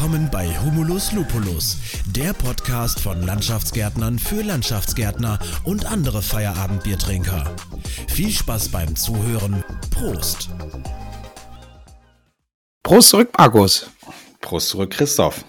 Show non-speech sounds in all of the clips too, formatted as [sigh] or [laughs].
Willkommen bei Humulus Lupulus, der Podcast von Landschaftsgärtnern für Landschaftsgärtner und andere Feierabendbiertrinker. Viel Spaß beim Zuhören. Prost. Prost zurück, Markus. Prost zurück, Christoph.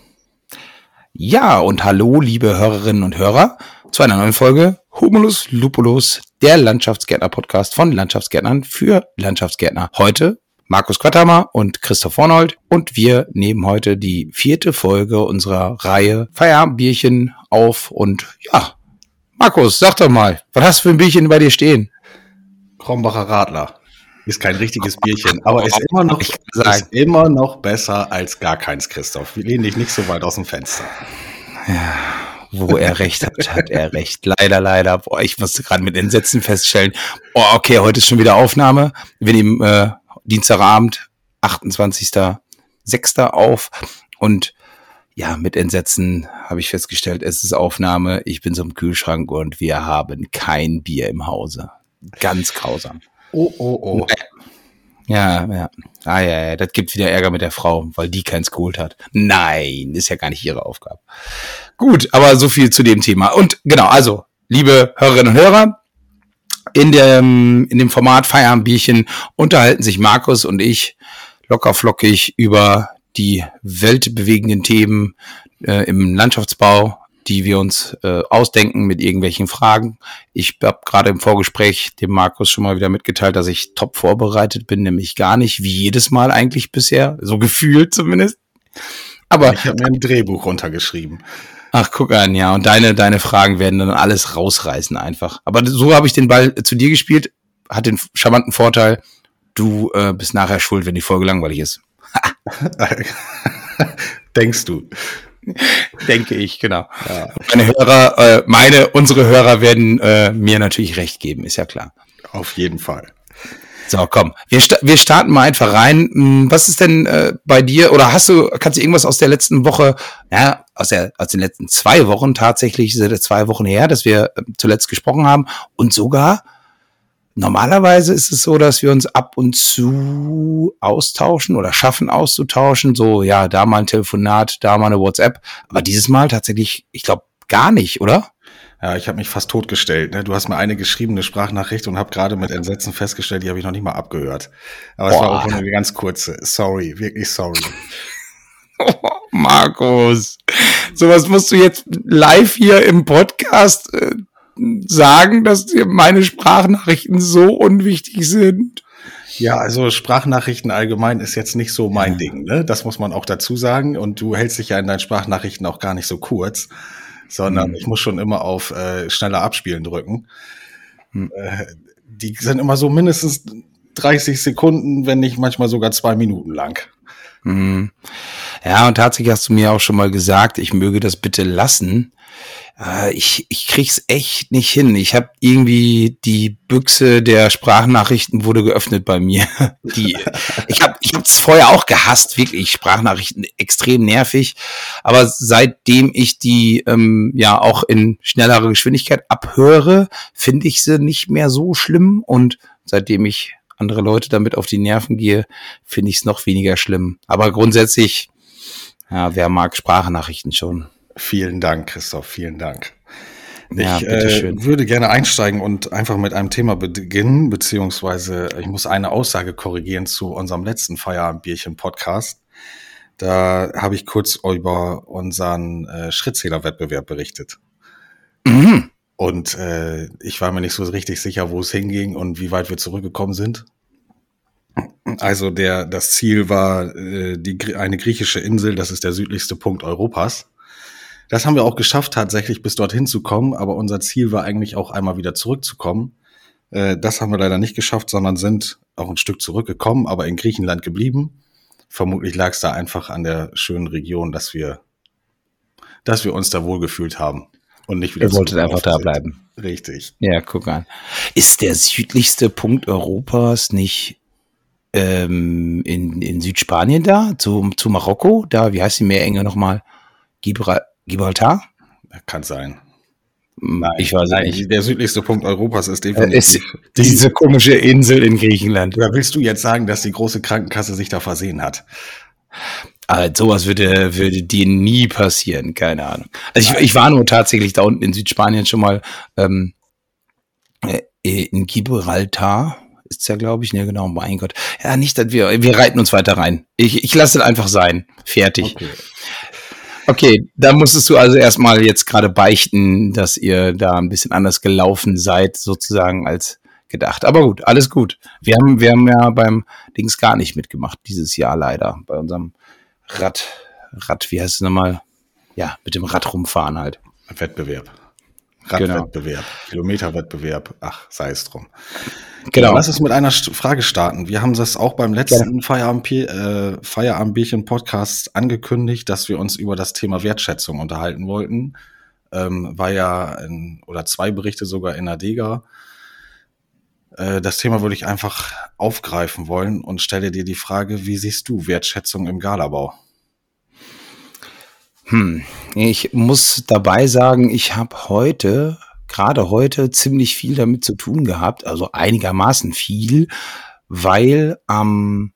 Ja, und hallo, liebe Hörerinnen und Hörer, zu einer neuen Folge Humulus Lupulus, der Landschaftsgärtner-Podcast von Landschaftsgärtnern für Landschaftsgärtner. Heute Markus Quatthammer und Christoph Hornold und wir nehmen heute die vierte Folge unserer Reihe Feierabendbierchen auf und ja, Markus, sag doch mal, was hast du für ein Bierchen bei dir stehen? Krombacher Radler. Ist kein richtiges Bierchen, aber ist [laughs] immer noch, ist immer noch besser als gar keins, Christoph. Wir lehnen dich nicht so weit aus dem Fenster. Ja, wo er recht hat, hat er recht. Leider, leider. Boah, ich musste gerade mit Entsetzen feststellen. Oh, okay, heute ist schon wieder Aufnahme. Wir nehmen äh, Dienstagabend, 28.06. auf und ja, mit Entsetzen habe ich festgestellt, es ist Aufnahme, ich bin so im Kühlschrank und wir haben kein Bier im Hause. Ganz grausam. Oh, oh, oh. Ja, ja. Ah, ja, ja, das gibt wieder Ärger mit der Frau, weil die keins geholt hat. Nein, ist ja gar nicht ihre Aufgabe. Gut, aber so viel zu dem Thema. Und genau, also, liebe Hörerinnen und Hörer, in dem, in dem Format Feierabendbierchen unterhalten sich Markus und ich locker flockig über die weltbewegenden Themen äh, im Landschaftsbau, die wir uns äh, ausdenken mit irgendwelchen Fragen. Ich habe gerade im Vorgespräch dem Markus schon mal wieder mitgeteilt, dass ich top vorbereitet bin, nämlich gar nicht, wie jedes Mal eigentlich bisher, so gefühlt zumindest. Aber ich habe mir ein Drehbuch runtergeschrieben. Ach, guck an, ja. Und deine, deine Fragen werden dann alles rausreißen einfach. Aber so habe ich den Ball zu dir gespielt. Hat den charmanten Vorteil, du äh, bist nachher schuld, wenn die Folge langweilig ist. [laughs] Denkst du? Denke ich, genau. Ja. Meine Hörer, äh, meine, unsere Hörer werden äh, mir natürlich recht geben, ist ja klar. Auf jeden Fall. So, komm, wir, sta wir starten mal einfach rein. Hm, was ist denn äh, bei dir oder hast du, kannst du irgendwas aus der letzten Woche, ja, aus, der, aus den letzten zwei Wochen tatsächlich, sind zwei Wochen her, dass wir äh, zuletzt gesprochen haben und sogar Normalerweise ist es so, dass wir uns ab und zu austauschen oder schaffen auszutauschen. So, ja, da mal ein Telefonat, da mal eine WhatsApp. Aber dieses Mal tatsächlich, ich glaube, gar nicht, oder? Ja, ich habe mich fast totgestellt. Ne? Du hast mir eine geschriebene Sprachnachricht und habe gerade mit Entsetzen festgestellt, die habe ich noch nicht mal abgehört. Aber Boah. es war auch nur eine ganz kurze. Sorry, wirklich sorry. [laughs] Oh, Markus, sowas musst du jetzt live hier im Podcast äh, sagen, dass dir meine Sprachnachrichten so unwichtig sind. Ja, also Sprachnachrichten allgemein ist jetzt nicht so mein ja. Ding, ne? Das muss man auch dazu sagen. Und du hältst dich ja in deinen Sprachnachrichten auch gar nicht so kurz sondern mhm. ich muss schon immer auf äh, schneller Abspielen drücken. Mhm. Äh, die sind immer so mindestens 30 Sekunden, wenn nicht manchmal sogar zwei Minuten lang. Mhm. Ja, und tatsächlich hast du mir auch schon mal gesagt, ich möge das bitte lassen, äh, ich, ich krieg's echt nicht hin. Ich habe irgendwie die Büchse der Sprachnachrichten wurde geöffnet bei mir. [laughs] Die, ich habe ich hab's vorher auch gehasst, wirklich Sprachnachrichten extrem nervig. Aber seitdem ich die ähm, ja auch in schnellerer Geschwindigkeit abhöre, finde ich sie nicht mehr so schlimm. Und seitdem ich andere Leute damit auf die Nerven gehe, finde ich es noch weniger schlimm. Aber grundsätzlich, ja, wer mag Sprachnachrichten schon? Vielen Dank, Christoph, vielen Dank. Ja, ich äh, würde gerne einsteigen und einfach mit einem Thema beginnen, beziehungsweise ich muss eine Aussage korrigieren zu unserem letzten Feierabendbierchen-Podcast. Da habe ich kurz über unseren äh, Schrittzähler-Wettbewerb berichtet. Mhm. Und äh, ich war mir nicht so richtig sicher, wo es hinging und wie weit wir zurückgekommen sind. Also der, das Ziel war äh, die, eine griechische Insel, das ist der südlichste Punkt Europas. Das haben wir auch geschafft, tatsächlich bis dorthin zu kommen, aber unser Ziel war eigentlich auch einmal wieder zurückzukommen. Äh, das haben wir leider nicht geschafft, sondern sind auch ein Stück zurückgekommen, aber in Griechenland geblieben. Vermutlich lag es da einfach an der schönen Region, dass wir, dass wir uns da wohlgefühlt haben und nicht wieder. Ihr wolltet einfach da bleiben. Richtig. Ja, guck an. Ist der südlichste Punkt Europas nicht ähm, in, in Südspanien da, zu, zu Marokko? Da, wie heißt die Meerenge nochmal? Gibraltar? Gibraltar? Kann sein. Nein, ich weiß nein, nicht. Der südlichste Punkt Europas ist definitiv ist diese komische Insel in Griechenland. Oder willst du jetzt sagen, dass die große Krankenkasse sich da versehen hat? Aber sowas würde, würde dir nie passieren, keine Ahnung. Also ich, ich war nur tatsächlich da unten in Südspanien schon mal ähm, äh, in Gibraltar ist ja, glaube ich, ne, genau, mein Gott. Ja, nicht, dass wir, wir reiten uns weiter rein. Ich, ich lasse es einfach sein. Fertig. Okay. Okay, da musstest du also erstmal jetzt gerade beichten, dass ihr da ein bisschen anders gelaufen seid, sozusagen als gedacht. Aber gut, alles gut. Wir haben, wir haben ja beim Dings gar nicht mitgemacht dieses Jahr leider. Bei unserem Rad, Rad, wie heißt es nochmal? Ja, mit dem Rad rumfahren halt. Wettbewerb. Radwettbewerb, genau. Kilometerwettbewerb, ach, sei es drum. Genau. Lass uns mit einer Frage starten. Wir haben das auch beim letzten ja. Feierabend, äh, Feierabendbierchen Podcast angekündigt, dass wir uns über das Thema Wertschätzung unterhalten wollten. Ähm, war ja in, oder zwei Berichte sogar in Adega. Äh, das Thema würde ich einfach aufgreifen wollen und stelle dir die Frage, wie siehst du Wertschätzung im Galabau? Hm, ich muss dabei sagen, ich habe heute, gerade heute, ziemlich viel damit zu tun gehabt, also einigermaßen viel, weil am,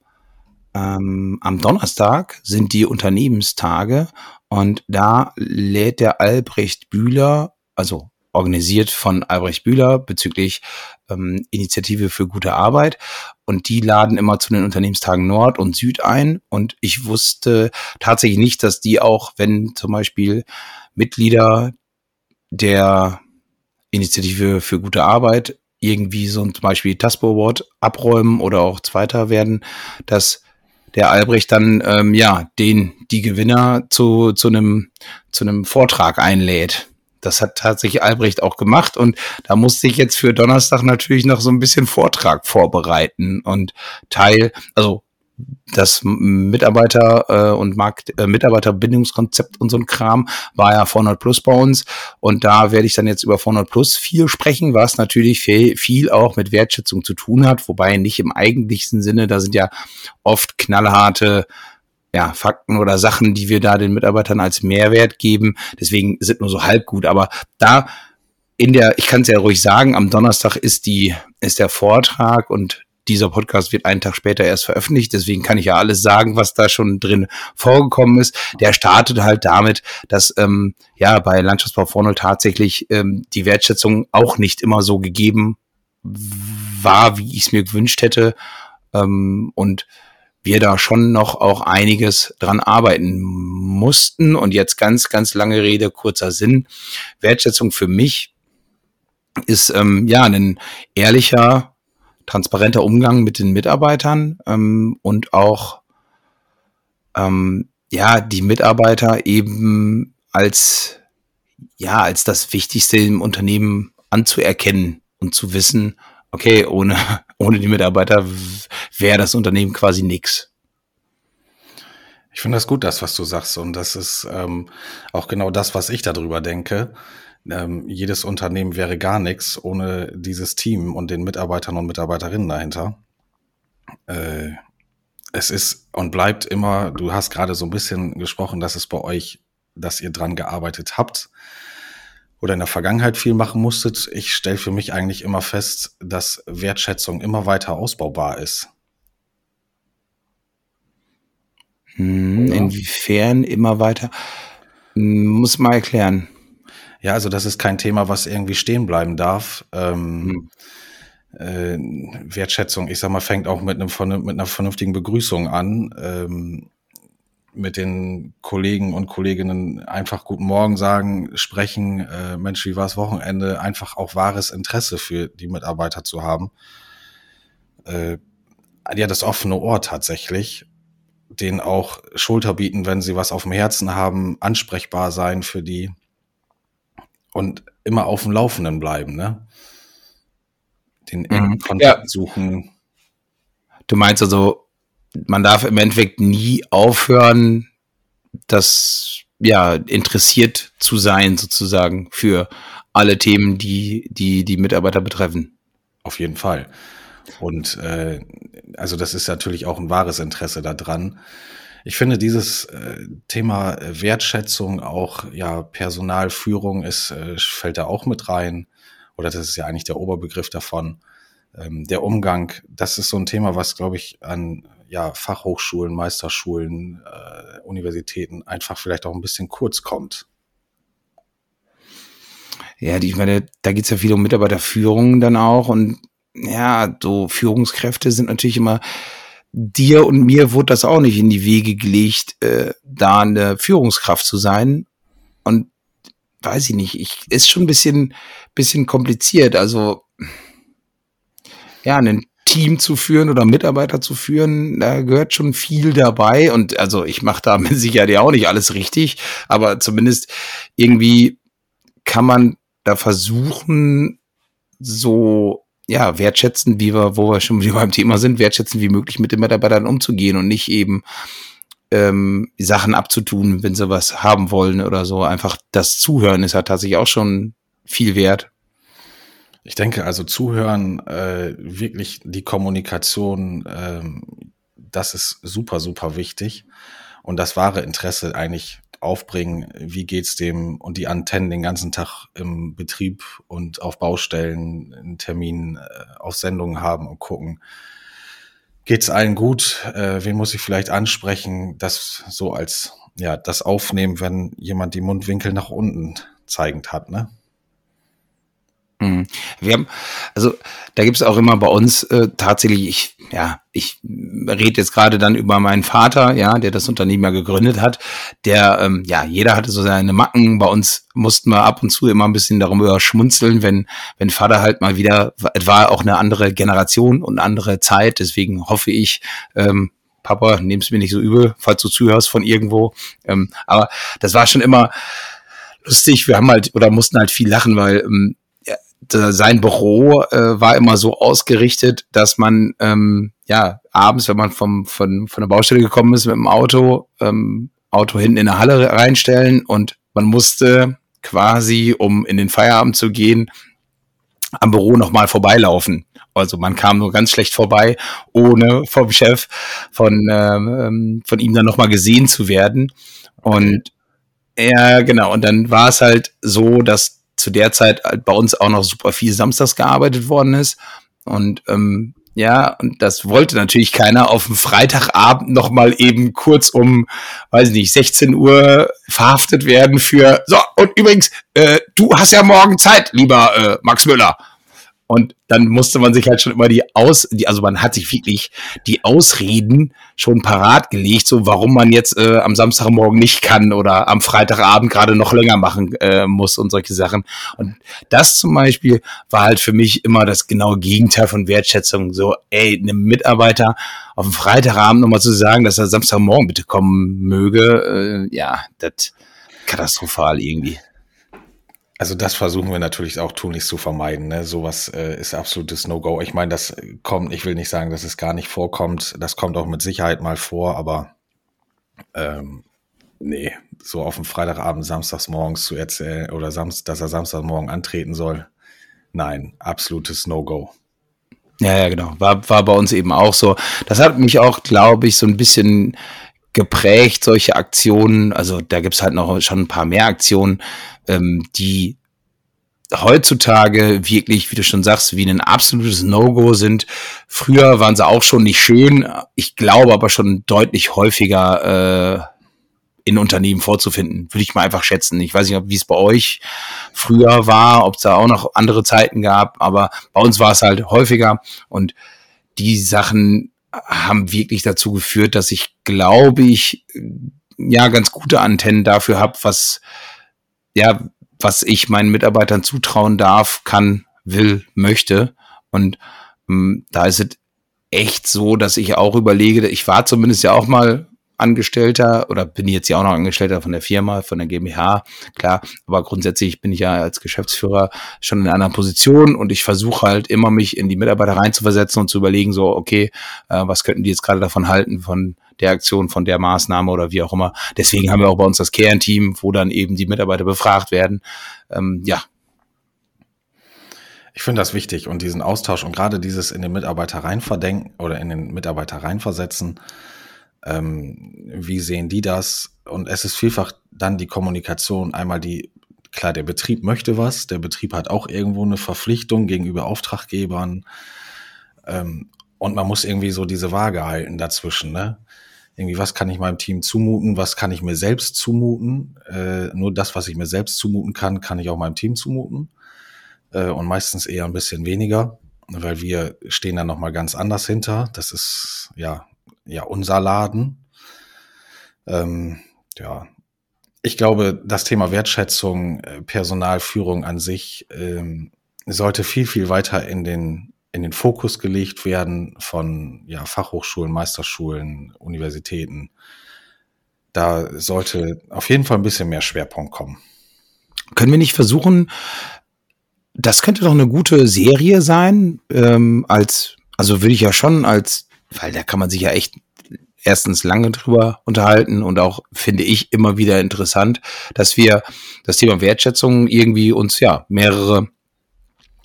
ähm, am Donnerstag sind die Unternehmenstage und da lädt der Albrecht Bühler, also organisiert von Albrecht Bühler bezüglich ähm, Initiative für gute Arbeit. Und die laden immer zu den Unternehmenstagen Nord und Süd ein. Und ich wusste tatsächlich nicht, dass die auch, wenn zum Beispiel Mitglieder der Initiative für gute Arbeit irgendwie so zum Beispiel Taspo Award abräumen oder auch Zweiter werden, dass der Albrecht dann ähm, ja den die Gewinner zu zu einem zu einem Vortrag einlädt das hat tatsächlich Albrecht auch gemacht und da musste ich jetzt für Donnerstag natürlich noch so ein bisschen Vortrag vorbereiten und Teil, also das Mitarbeiter äh, und Markt äh, Mitarbeiterbindungskonzept und so ein Kram war ja 400 Plus bei uns und da werde ich dann jetzt über 400 Plus viel sprechen, was natürlich viel, viel auch mit Wertschätzung zu tun hat, wobei nicht im eigentlichen Sinne, da sind ja oft knallharte ja, Fakten oder Sachen, die wir da den Mitarbeitern als Mehrwert geben. Deswegen sind nur so halb gut. Aber da in der, ich kann es ja ruhig sagen, am Donnerstag ist die, ist der Vortrag und dieser Podcast wird einen Tag später erst veröffentlicht, deswegen kann ich ja alles sagen, was da schon drin vorgekommen ist. Der startet halt damit, dass ähm, ja bei Landschaftsbau vorne tatsächlich ähm, die Wertschätzung auch nicht immer so gegeben war, wie ich es mir gewünscht hätte. Ähm, und wir da schon noch auch einiges dran arbeiten mussten. Und jetzt ganz, ganz lange Rede, kurzer Sinn. Wertschätzung für mich ist ähm, ja ein ehrlicher, transparenter Umgang mit den Mitarbeitern ähm, und auch ähm, ja die Mitarbeiter eben als ja als das Wichtigste im Unternehmen anzuerkennen und zu wissen, okay, ohne ohne die Mitarbeiter wäre das Unternehmen quasi nix. Ich finde das gut, das, was du sagst. Und das ist ähm, auch genau das, was ich darüber denke. Ähm, jedes Unternehmen wäre gar nichts ohne dieses Team und den Mitarbeitern und Mitarbeiterinnen dahinter. Äh, es ist und bleibt immer, du hast gerade so ein bisschen gesprochen, dass es bei euch, dass ihr dran gearbeitet habt oder in der Vergangenheit viel machen musstet. Ich stelle für mich eigentlich immer fest, dass Wertschätzung immer weiter ausbaubar ist. Hm, inwiefern immer weiter? Muss mal erklären. Ja, also das ist kein Thema, was irgendwie stehen bleiben darf. Ähm, hm. äh, Wertschätzung, ich sag mal, fängt auch mit, einem, mit einer vernünftigen Begrüßung an. Ähm, mit den Kollegen und Kolleginnen einfach guten Morgen sagen, sprechen, äh, Mensch, wie war das Wochenende, einfach auch wahres Interesse für die Mitarbeiter zu haben. Äh, ja, das offene Ohr tatsächlich, denen auch Schulter bieten, wenn sie was auf dem Herzen haben, ansprechbar sein für die und immer auf dem Laufenden bleiben, ne? Den mhm. Kontakt ja. suchen. Du meinst also, man darf im Endeffekt nie aufhören, das ja interessiert zu sein sozusagen für alle Themen, die die die Mitarbeiter betreffen. Auf jeden Fall. Und äh, also das ist natürlich auch ein wahres Interesse daran. Ich finde dieses äh, Thema Wertschätzung, auch ja Personalführung ist äh, fällt da auch mit rein. Oder das ist ja eigentlich der Oberbegriff davon. Ähm, der Umgang, das ist so ein Thema, was glaube ich an ja, Fachhochschulen, Meisterschulen, äh, Universitäten einfach vielleicht auch ein bisschen kurz kommt. Ja, die, ich meine, da geht's ja viel um Mitarbeiterführung dann auch und ja, so Führungskräfte sind natürlich immer dir und mir wurde das auch nicht in die Wege gelegt, äh, da eine Führungskraft zu sein. Und weiß ich nicht, ich ist schon ein bisschen, bisschen kompliziert. Also ja, ein Team zu führen oder Mitarbeiter zu führen, da gehört schon viel dabei. Und also ich mache da [laughs] mit Sicherheit ja auch nicht alles richtig, aber zumindest irgendwie kann man da versuchen, so ja, wertschätzen, wie wir, wo wir schon [laughs] wieder beim Thema sind, wertschätzen wie möglich mit den Mitarbeitern umzugehen und nicht eben ähm, Sachen abzutun, wenn sie was haben wollen oder so. Einfach das Zuhören ist ja tatsächlich auch schon viel wert. Ich denke also Zuhören, äh, wirklich die Kommunikation, ähm, das ist super, super wichtig. Und das wahre Interesse eigentlich aufbringen, wie geht's dem und die Antennen den ganzen Tag im Betrieb und auf Baustellen einen Termin äh, auf Sendungen haben und gucken, geht's allen gut, äh, wen muss ich vielleicht ansprechen, das so als ja, das aufnehmen, wenn jemand die Mundwinkel nach unten zeigend hat, ne? Mhm. Wir haben, also da gibt es auch immer bei uns äh, tatsächlich, ich, ja, ich rede jetzt gerade dann über meinen Vater, ja, der das Unternehmen ja gegründet hat. Der, ähm, ja, jeder hatte so seine Macken. Bei uns mussten wir ab und zu immer ein bisschen darüber schmunzeln, wenn, wenn Vater halt mal wieder, es war auch eine andere Generation und eine andere Zeit. Deswegen hoffe ich, ähm, Papa, nimm's mir nicht so übel, falls du zuhörst von irgendwo. Ähm, aber das war schon immer lustig. Wir haben halt oder mussten halt viel lachen, weil ähm, sein Büro äh, war immer so ausgerichtet, dass man ähm, ja abends, wenn man vom von von der Baustelle gekommen ist mit dem Auto, ähm, Auto hinten in der Halle reinstellen und man musste quasi, um in den Feierabend zu gehen, am Büro nochmal vorbeilaufen. Also man kam nur ganz schlecht vorbei, ohne vom Chef von ähm, von ihm dann nochmal gesehen zu werden. Und ja, genau. Und dann war es halt so, dass zu der Zeit halt bei uns auch noch super viel samstags gearbeitet worden ist. Und ähm, ja, und das wollte natürlich keiner auf dem Freitagabend noch mal eben kurz um, weiß ich nicht, 16 Uhr verhaftet werden für, so, und übrigens, äh, du hast ja morgen Zeit, lieber äh, Max Müller. Und dann musste man sich halt schon immer die Aus, die, also man hat sich wirklich die Ausreden schon parat gelegt, so warum man jetzt äh, am Samstagmorgen nicht kann oder am Freitagabend gerade noch länger machen äh, muss und solche Sachen. Und das zum Beispiel war halt für mich immer das genaue Gegenteil von Wertschätzung. So, ey, einem Mitarbeiter auf dem Freitagabend nochmal zu sagen, dass er Samstagmorgen bitte kommen möge, äh, ja, das katastrophal irgendwie. Also das versuchen wir natürlich auch tunlichst zu vermeiden. Ne? Sowas äh, ist absolutes No-Go. Ich meine, das kommt, ich will nicht sagen, dass es gar nicht vorkommt. Das kommt auch mit Sicherheit mal vor, aber ähm, nee, so auf dem Freitagabend, samstags morgens zu erzählen oder Samst, dass er Samstagmorgen antreten soll, nein, absolutes No-Go. Ja, ja, genau. War, war bei uns eben auch so. Das hat mich auch, glaube ich, so ein bisschen geprägt, solche Aktionen. Also da gibt's halt noch schon ein paar mehr Aktionen, ähm, die heutzutage wirklich, wie du schon sagst, wie ein absolutes No-Go sind. Früher waren sie auch schon nicht schön. Ich glaube aber schon deutlich häufiger äh, in Unternehmen vorzufinden, würde ich mal einfach schätzen. Ich weiß nicht, wie es bei euch früher war, ob es da auch noch andere Zeiten gab, aber bei uns war es halt häufiger und die Sachen haben wirklich dazu geführt, dass ich, glaube ich, ja, ganz gute Antennen dafür habe, was, ja, was ich meinen Mitarbeitern zutrauen darf, kann, will, möchte. Und ähm, da ist es echt so, dass ich auch überlege, ich war zumindest ja auch mal Angestellter oder bin jetzt ja auch noch Angestellter von der Firma, von der GmbH, klar, aber grundsätzlich bin ich ja als Geschäftsführer schon in einer Position und ich versuche halt immer mich in die Mitarbeiter reinzuversetzen und zu überlegen, so, okay, äh, was könnten die jetzt gerade davon halten, von der Aktion, von der Maßnahme oder wie auch immer. Deswegen haben wir auch bei uns das Kernteam, wo dann eben die Mitarbeiter befragt werden. Ähm, ja, ich finde das wichtig und diesen Austausch und gerade dieses in den Mitarbeiter reinverdenken oder in den Mitarbeiter reinversetzen, ähm, wie sehen die das? Und es ist vielfach dann die Kommunikation, einmal die, klar, der Betrieb möchte was, der Betrieb hat auch irgendwo eine Verpflichtung gegenüber Auftraggebern. Ähm, und man muss irgendwie so diese Waage halten dazwischen, ne? Irgendwie, was kann ich meinem Team zumuten, was kann ich mir selbst zumuten? Äh, nur das, was ich mir selbst zumuten kann, kann ich auch meinem Team zumuten. Äh, und meistens eher ein bisschen weniger, weil wir stehen da nochmal ganz anders hinter. Das ist ja, ja unser Laden. Ähm, ja, ich glaube, das Thema Wertschätzung, äh, Personalführung an sich ähm, sollte viel, viel weiter in den in den Fokus gelegt werden von ja, Fachhochschulen, Meisterschulen, Universitäten. Da sollte auf jeden Fall ein bisschen mehr Schwerpunkt kommen. Können wir nicht versuchen, das könnte doch eine gute Serie sein, ähm, als, also würde ich ja schon als, weil da kann man sich ja echt erstens lange drüber unterhalten und auch finde ich immer wieder interessant, dass wir das Thema Wertschätzung irgendwie uns ja mehrere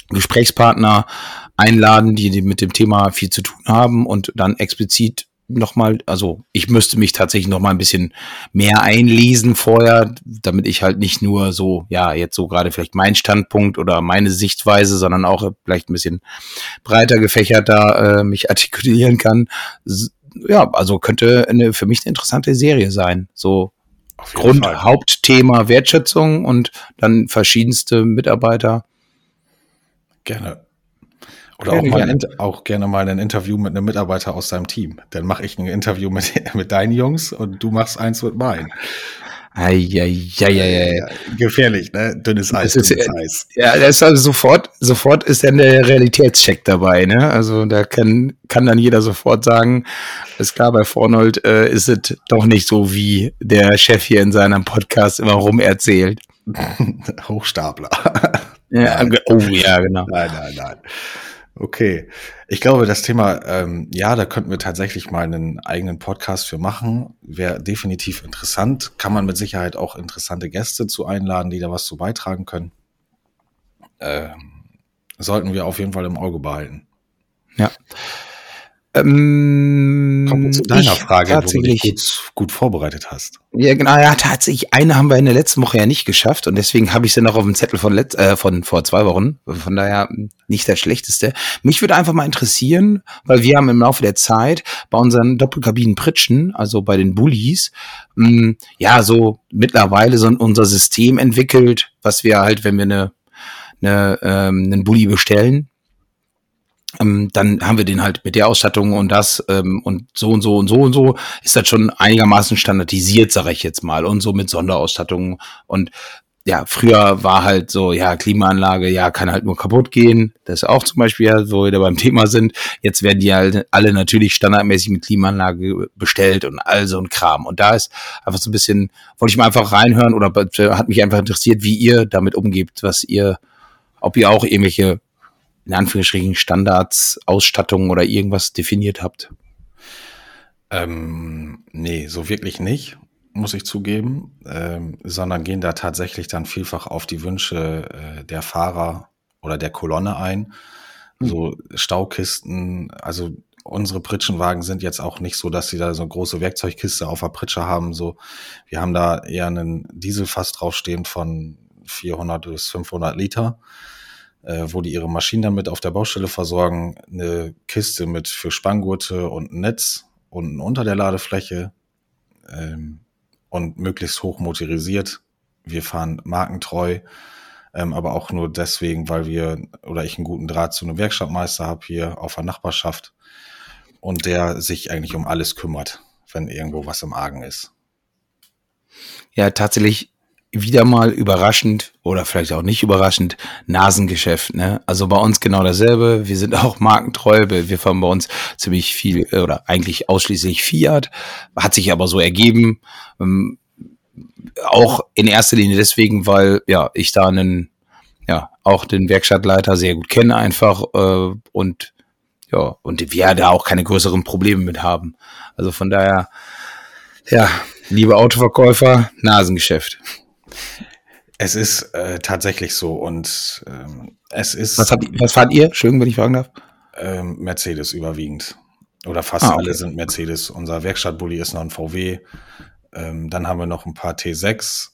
Gesprächspartner einladen, die mit dem Thema viel zu tun haben und dann explizit nochmal, also ich müsste mich tatsächlich nochmal ein bisschen mehr einlesen vorher, damit ich halt nicht nur so, ja, jetzt so gerade vielleicht mein Standpunkt oder meine Sichtweise, sondern auch vielleicht ein bisschen breiter gefächert da äh, mich [laughs] artikulieren kann. Ja, also könnte eine, für mich eine interessante Serie sein. So Grund, Fall. Hauptthema Wertschätzung und dann verschiedenste Mitarbeiter. Gerne. Oder auch, mal auch gerne mal ein Interview mit einem Mitarbeiter aus seinem Team. Dann mache ich ein Interview mit, [laughs] mit deinen Jungs und du machst eins mit meinen. Eieieiei. Gefährlich, ne? Dünnes Eis, ist, dünnes Eis. Ja, das ist also sofort, sofort ist dann der Realitätscheck dabei, ne? Also da kann, kann dann jeder sofort sagen, ist klar, bei Fornold äh, ist es doch nicht so, wie der Chef hier in seinem Podcast immer rum erzählt. [laughs] Hochstapler. Ja, oh ja, genau. Nein, nein, nein. Okay. Ich glaube, das Thema, ähm, ja, da könnten wir tatsächlich mal einen eigenen Podcast für machen. Wäre definitiv interessant. Kann man mit Sicherheit auch interessante Gäste zu einladen, die da was zu beitragen können. Ähm, sollten wir auf jeden Fall im Auge behalten. Ja. Ähm, Kommt zu deiner Frage, wo du dich gut, gut, vorbereitet hast. Ja, genau, ja, tatsächlich. Eine haben wir in der letzten Woche ja nicht geschafft und deswegen habe ich sie noch auf dem Zettel von, letzt, äh, von vor zwei Wochen. Von daher nicht das Schlechteste. Mich würde einfach mal interessieren, weil wir haben im Laufe der Zeit bei unseren Doppelkabinen Pritschen, also bei den Bullies, mh, hm, ja, so mittlerweile so unser System entwickelt, was wir halt, wenn wir eine, eine ähm, einen Bulli bestellen, ähm, dann haben wir den halt mit der Ausstattung und das ähm, und so und so und so und so ist das schon einigermaßen standardisiert, sage ich jetzt mal, und so mit Sonderausstattung und ja, früher war halt so, ja, Klimaanlage, ja, kann halt nur kaputt gehen. Das ist auch zum Beispiel, ja, wo wir da beim Thema sind. Jetzt werden die halt alle natürlich standardmäßig mit Klimaanlage bestellt und all so ein Kram. Und da ist einfach so ein bisschen, wollte ich mal einfach reinhören oder hat mich einfach interessiert, wie ihr damit umgebt, was ihr, ob ihr auch irgendwelche in Anführungsstrichen Standards, Ausstattung oder irgendwas definiert habt? Ähm, nee, so wirklich nicht, muss ich zugeben, ähm, sondern gehen da tatsächlich dann vielfach auf die Wünsche äh, der Fahrer oder der Kolonne ein. Mhm. So Staukisten, also unsere Pritschenwagen sind jetzt auch nicht so, dass sie da so eine große Werkzeugkiste auf der Pritsche haben. So, wir haben da eher einen Dieselfass draufstehen von 400 bis 500 Liter wo die ihre Maschinen damit auf der Baustelle versorgen, eine Kiste mit für Spanngurte und ein Netz unten unter der Ladefläche ähm, und möglichst hoch motorisiert. Wir fahren markentreu, ähm, aber auch nur deswegen, weil wir oder ich einen guten Draht zu einem Werkstattmeister habe hier auf der Nachbarschaft und der sich eigentlich um alles kümmert, wenn irgendwo was im Argen ist. Ja, tatsächlich wieder mal überraschend oder vielleicht auch nicht überraschend Nasengeschäft. Ne? Also bei uns genau dasselbe. Wir sind auch markentreu. Wir fahren bei uns ziemlich viel oder eigentlich ausschließlich Fiat. Hat sich aber so ergeben. Ähm, auch in erster Linie deswegen, weil ja ich da einen ja auch den Werkstattleiter sehr gut kenne einfach äh, und ja und wir da auch keine größeren Probleme mit haben. Also von daher ja liebe Autoverkäufer Nasengeschäft. Es ist äh, tatsächlich so und ähm, es ist. Was, habt, was fahrt ihr? Schön, wenn ich fragen darf. Ähm, Mercedes überwiegend. Oder fast ah, okay. alle sind Mercedes. Unser Werkstattbully ist noch ein VW. Ähm, dann haben wir noch ein paar T6,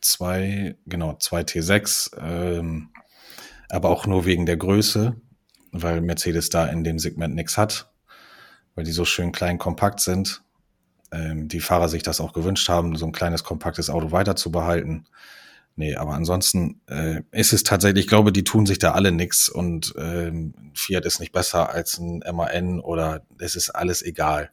zwei, genau, zwei T6, ähm, aber auch nur wegen der Größe, weil Mercedes da in dem Segment nichts hat. weil die so schön klein kompakt sind. Ähm, die Fahrer sich das auch gewünscht haben, so ein kleines kompaktes Auto weiter zu behalten. Nee, aber ansonsten äh, ist es tatsächlich, ich glaube, die tun sich da alle nix und ähm, Fiat ist nicht besser als ein MAN oder es ist alles egal.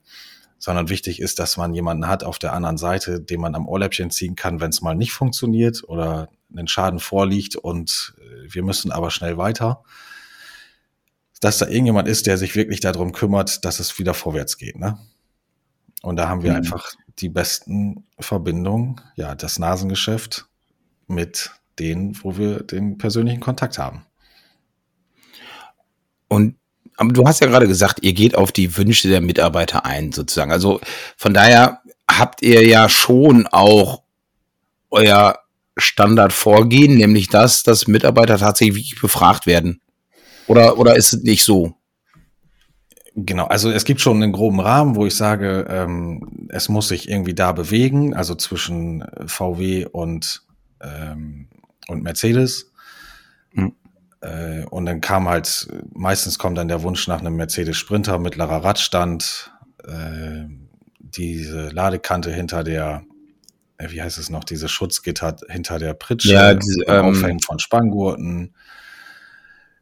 Sondern wichtig ist, dass man jemanden hat auf der anderen Seite, den man am Ohrläppchen ziehen kann, wenn es mal nicht funktioniert oder ein Schaden vorliegt und äh, wir müssen aber schnell weiter. Dass da irgendjemand ist, der sich wirklich darum kümmert, dass es wieder vorwärts geht, ne? Und da haben wir mhm. einfach die besten Verbindungen, ja, das Nasengeschäft mit denen, wo wir den persönlichen Kontakt haben. Und aber du hast ja gerade gesagt, ihr geht auf die Wünsche der Mitarbeiter ein, sozusagen. Also von daher habt ihr ja schon auch euer Standardvorgehen, nämlich das, dass Mitarbeiter tatsächlich befragt werden. Oder, oder ist es nicht so? Genau, also es gibt schon einen groben Rahmen, wo ich sage, ähm, es muss sich irgendwie da bewegen, also zwischen VW und ähm, und Mercedes. Mhm. Äh, und dann kam halt, meistens kommt dann der Wunsch nach einem Mercedes Sprinter, mittlerer Radstand, äh, diese Ladekante hinter der, äh, wie heißt es noch, diese Schutzgitter hinter der Pritsche, ja, diese, ähm, Aufhängen von Spanngurten.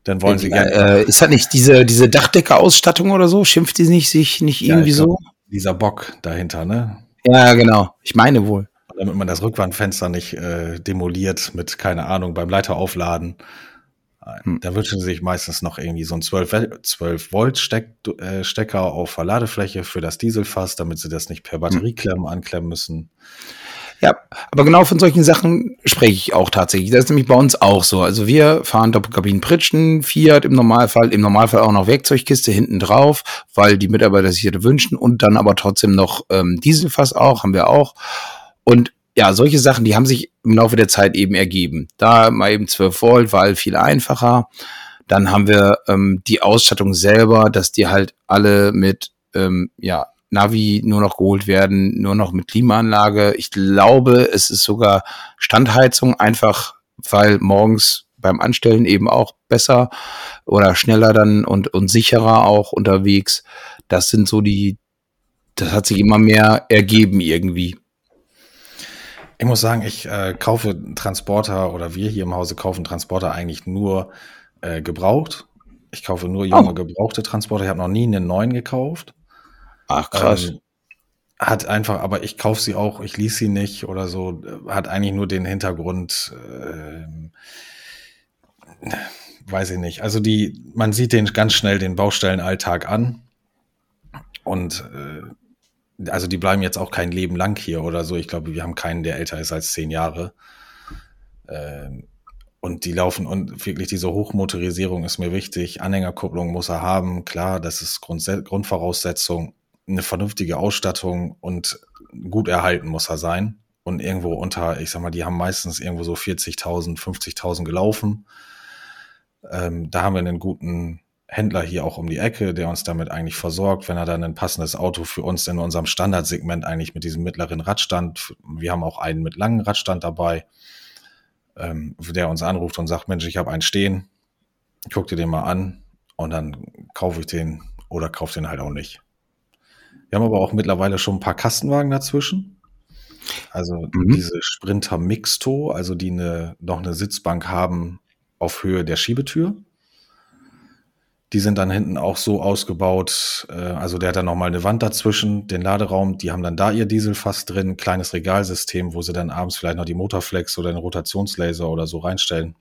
Dann wollen sie gerne. Äh, ist das nicht diese, diese Dachdeckerausstattung oder so? Schimpft die nicht sich nicht irgendwie ja, so? Dieser Bock dahinter, ne? Ja, genau. Ich meine wohl damit man das Rückwandfenster nicht äh, demoliert mit, keine Ahnung, beim Leiter aufladen. Hm. Da wünschen sie sich meistens noch irgendwie so ein 12, 12 Volt Steck, äh, Stecker auf Verladefläche für das Dieselfass, damit sie das nicht per hm. Batterieklemmen anklemmen müssen. Ja, aber genau von solchen Sachen spreche ich auch tatsächlich. Das ist nämlich bei uns auch so. Also wir fahren Doppelkabinen-Pritschen, Fiat im Normalfall, im Normalfall auch noch Werkzeugkiste hinten drauf, weil die Mitarbeiter sich das wünschen und dann aber trotzdem noch ähm, Dieselfass auch, haben wir auch. Und ja, solche Sachen, die haben sich im Laufe der Zeit eben ergeben. Da mal eben 12 Volt war viel einfacher. Dann haben wir ähm, die Ausstattung selber, dass die halt alle mit ähm, ja, Navi nur noch geholt werden, nur noch mit Klimaanlage. Ich glaube, es ist sogar Standheizung, einfach weil morgens beim Anstellen eben auch besser oder schneller dann und, und sicherer auch unterwegs. Das sind so die, das hat sich immer mehr ergeben irgendwie. Ich muss sagen, ich äh, kaufe Transporter oder wir hier im Hause kaufen Transporter eigentlich nur äh, gebraucht. Ich kaufe nur junge oh. gebrauchte Transporter. Ich habe noch nie einen neuen gekauft. Ach krass. Ähm, hat einfach, aber ich kaufe sie auch, ich ließ sie nicht oder so. Hat eigentlich nur den Hintergrund, äh, weiß ich nicht. Also die, man sieht den ganz schnell den Baustellenalltag an und äh, also die bleiben jetzt auch kein Leben lang hier oder so. Ich glaube, wir haben keinen, der älter ist als zehn Jahre. Ähm, und die laufen und wirklich diese Hochmotorisierung ist mir wichtig. Anhängerkupplung muss er haben. Klar, das ist Grund, Grundvoraussetzung. Eine vernünftige Ausstattung und gut erhalten muss er sein. Und irgendwo unter, ich sag mal, die haben meistens irgendwo so 40.000, 50.000 gelaufen. Ähm, da haben wir einen guten Händler hier auch um die Ecke, der uns damit eigentlich versorgt, wenn er dann ein passendes Auto für uns in unserem Standardsegment eigentlich mit diesem mittleren Radstand, wir haben auch einen mit langem Radstand dabei, ähm, der uns anruft und sagt, Mensch, ich habe einen stehen, guck dir den mal an und dann kaufe ich den oder kaufe den halt auch nicht. Wir haben aber auch mittlerweile schon ein paar Kastenwagen dazwischen. Also mhm. diese Sprinter Mixto, also die eine, noch eine Sitzbank haben auf Höhe der Schiebetür. Die sind dann hinten auch so ausgebaut, äh, also der hat dann nochmal eine Wand dazwischen, den Laderaum, die haben dann da ihr Dieselfass drin, kleines Regalsystem, wo sie dann abends vielleicht noch die Motorflex oder den Rotationslaser oder so reinstellen.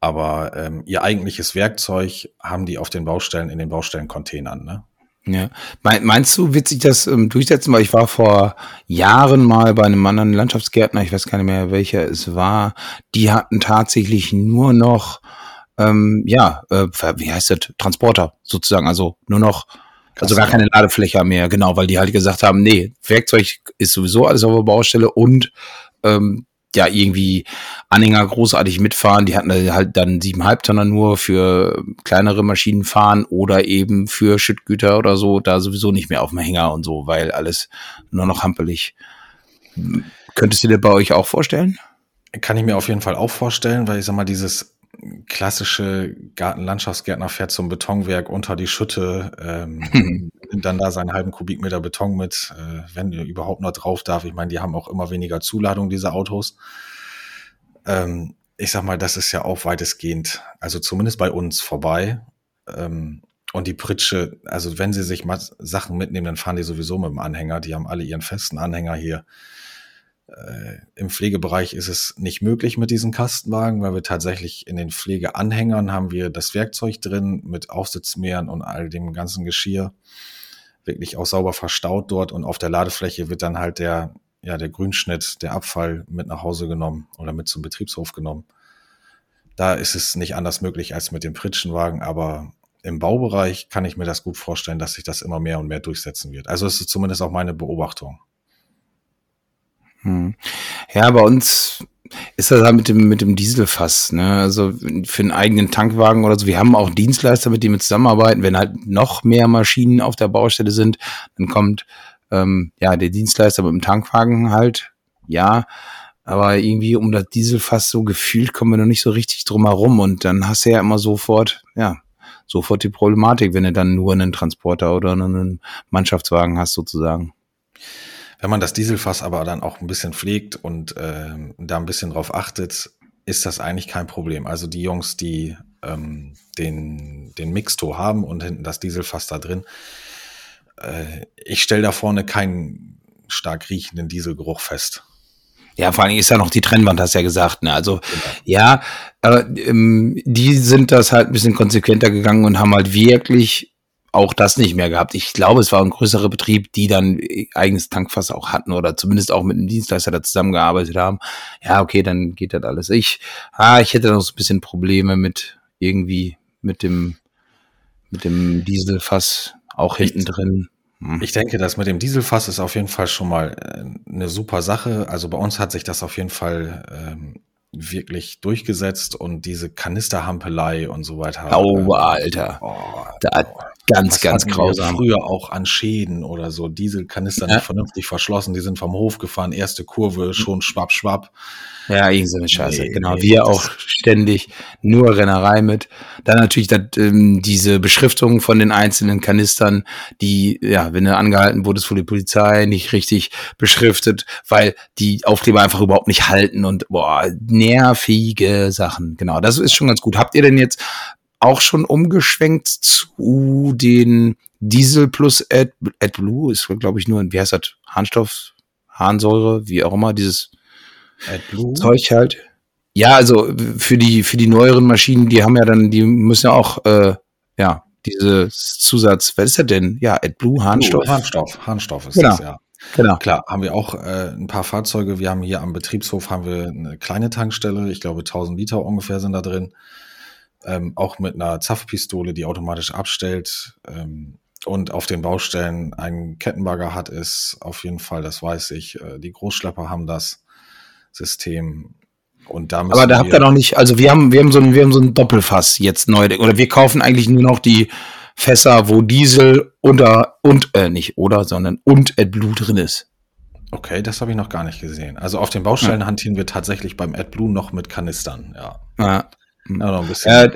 Aber ähm, ihr eigentliches Werkzeug haben die auf den Baustellen in den Baustellencontainern, ne? Ja. Meinst du, wird sich das ähm, durchsetzen? Weil ich war vor Jahren mal bei einem anderen Landschaftsgärtner, ich weiß gar nicht mehr, welcher es war, die hatten tatsächlich nur noch ähm, ja, äh, wie heißt das, Transporter sozusagen, also nur noch, also gar keine Ladefläche mehr, genau, weil die halt gesagt haben, nee, Werkzeug ist sowieso alles auf der Baustelle und ähm, ja, irgendwie Anhänger großartig mitfahren, die hatten halt dann siebeneinhalb Tonner nur für kleinere Maschinen fahren oder eben für Schüttgüter oder so, da sowieso nicht mehr auf dem Hänger und so, weil alles nur noch hampelig. Könntest du dir bei euch auch vorstellen? Kann ich mir auf jeden Fall auch vorstellen, weil ich sag mal, dieses klassische Gartenlandschaftsgärtner fährt zum Betonwerk unter die Schütte, ähm, [laughs] nimmt dann da seinen halben Kubikmeter Beton mit, äh, wenn er überhaupt noch drauf darf. Ich meine, die haben auch immer weniger Zuladung, diese Autos. Ähm, ich sag mal, das ist ja auch weitestgehend, also zumindest bei uns vorbei. Ähm, und die Pritsche, also wenn sie sich mal Sachen mitnehmen, dann fahren die sowieso mit dem Anhänger. Die haben alle ihren festen Anhänger hier. Äh, Im Pflegebereich ist es nicht möglich mit diesen Kastenwagen, weil wir tatsächlich in den Pflegeanhängern haben wir das Werkzeug drin mit Aufsitzmeeren und all dem ganzen Geschirr wirklich auch sauber verstaut dort und auf der Ladefläche wird dann halt der, ja, der Grünschnitt, der Abfall mit nach Hause genommen oder mit zum Betriebshof genommen. Da ist es nicht anders möglich als mit dem Pritschenwagen, aber im Baubereich kann ich mir das gut vorstellen, dass sich das immer mehr und mehr durchsetzen wird. Also es ist zumindest auch meine Beobachtung. Hm. Ja, bei uns ist das halt mit dem, mit dem Dieselfass, ne? Also für einen eigenen Tankwagen oder so. Wir haben auch Dienstleister, mit denen wir zusammenarbeiten. Wenn halt noch mehr Maschinen auf der Baustelle sind, dann kommt ähm, ja der Dienstleister mit dem Tankwagen halt, ja. Aber irgendwie um das Dieselfass so gefühlt kommen wir noch nicht so richtig drum herum. Und dann hast du ja immer sofort, ja, sofort die Problematik, wenn du dann nur einen Transporter oder einen Mannschaftswagen hast, sozusagen. Wenn man das Dieselfass aber dann auch ein bisschen pflegt und äh, da ein bisschen drauf achtet, ist das eigentlich kein Problem. Also die Jungs, die ähm, den, den Mixto haben und hinten das Dieselfass da drin, äh, ich stelle da vorne keinen stark riechenden Dieselgeruch fest. Ja, vor allem ist ja noch die Trennwand, hast du ja gesagt. Ne? Also genau. ja, aber ähm, die sind das halt ein bisschen konsequenter gegangen und haben halt wirklich auch das nicht mehr gehabt. Ich glaube, es war ein größerer Betrieb, die dann eigenes Tankfass auch hatten oder zumindest auch mit einem Dienstleister da zusammengearbeitet haben. Ja, okay, dann geht das alles. Ich, ah, ich hätte noch so ein bisschen Probleme mit irgendwie mit dem mit dem Dieselfass auch hinten drin. Hm. Ich denke, das mit dem Dieselfass ist auf jeden Fall schon mal äh, eine super Sache. Also bei uns hat sich das auf jeden Fall ähm, wirklich durchgesetzt und diese Kanisterhampelei und so weiter. Oh, Alter. Oh, da, Ganz, ganz grausam. Früher auch an Schäden oder so. Dieselkanister ja. nicht vernünftig verschlossen. Die sind vom Hof gefahren. Erste Kurve, schon schwapp, schwapp. Ja, irgend so eine Scheiße. Nee, genau. Nee, Wir auch ständig nur Rennerei mit. Dann natürlich das, ähm, diese Beschriftung von den einzelnen Kanistern, die, ja, wenn du angehalten wurdest von der Polizei, nicht richtig beschriftet, weil die Aufkleber einfach überhaupt nicht halten und, boah, nervige Sachen. Genau. Das ist schon ganz gut. Habt ihr denn jetzt auch schon umgeschwenkt zu den Diesel plus Ad, AdBlue, ist glaube ich nur, wie heißt das, Harnstoff, Harnsäure, wie auch immer, dieses AdBlue Zeug halt. Ja, also für die, für die neueren Maschinen, die haben ja dann, die müssen ja auch, äh, ja, dieses Zusatz, was ist das denn? Ja, AdBlue, Harnstoff. Harnstoff, Harnstoff ist genau. das, ja. Genau. Klar, haben wir auch äh, ein paar Fahrzeuge. Wir haben hier am Betriebshof haben wir eine kleine Tankstelle. Ich glaube, 1000 Liter ungefähr sind da drin ähm, auch mit einer Zapfpistole, die automatisch abstellt ähm, und auf den Baustellen einen Kettenbagger hat, ist auf jeden Fall, das weiß ich. Äh, die Großschlepper haben das System. Und da Aber da habt ihr noch nicht, also wir haben, wir haben so ein, wir haben so ein Doppelfass jetzt neu, oder wir kaufen eigentlich nur noch die Fässer, wo Diesel oder und äh, nicht oder, sondern und AdBlue drin ist. Okay, das habe ich noch gar nicht gesehen. Also auf den Baustellen ja. hantieren wir tatsächlich beim AdBlue noch mit Kanistern, ja. Ja, ja, noch ein bisschen. Ja,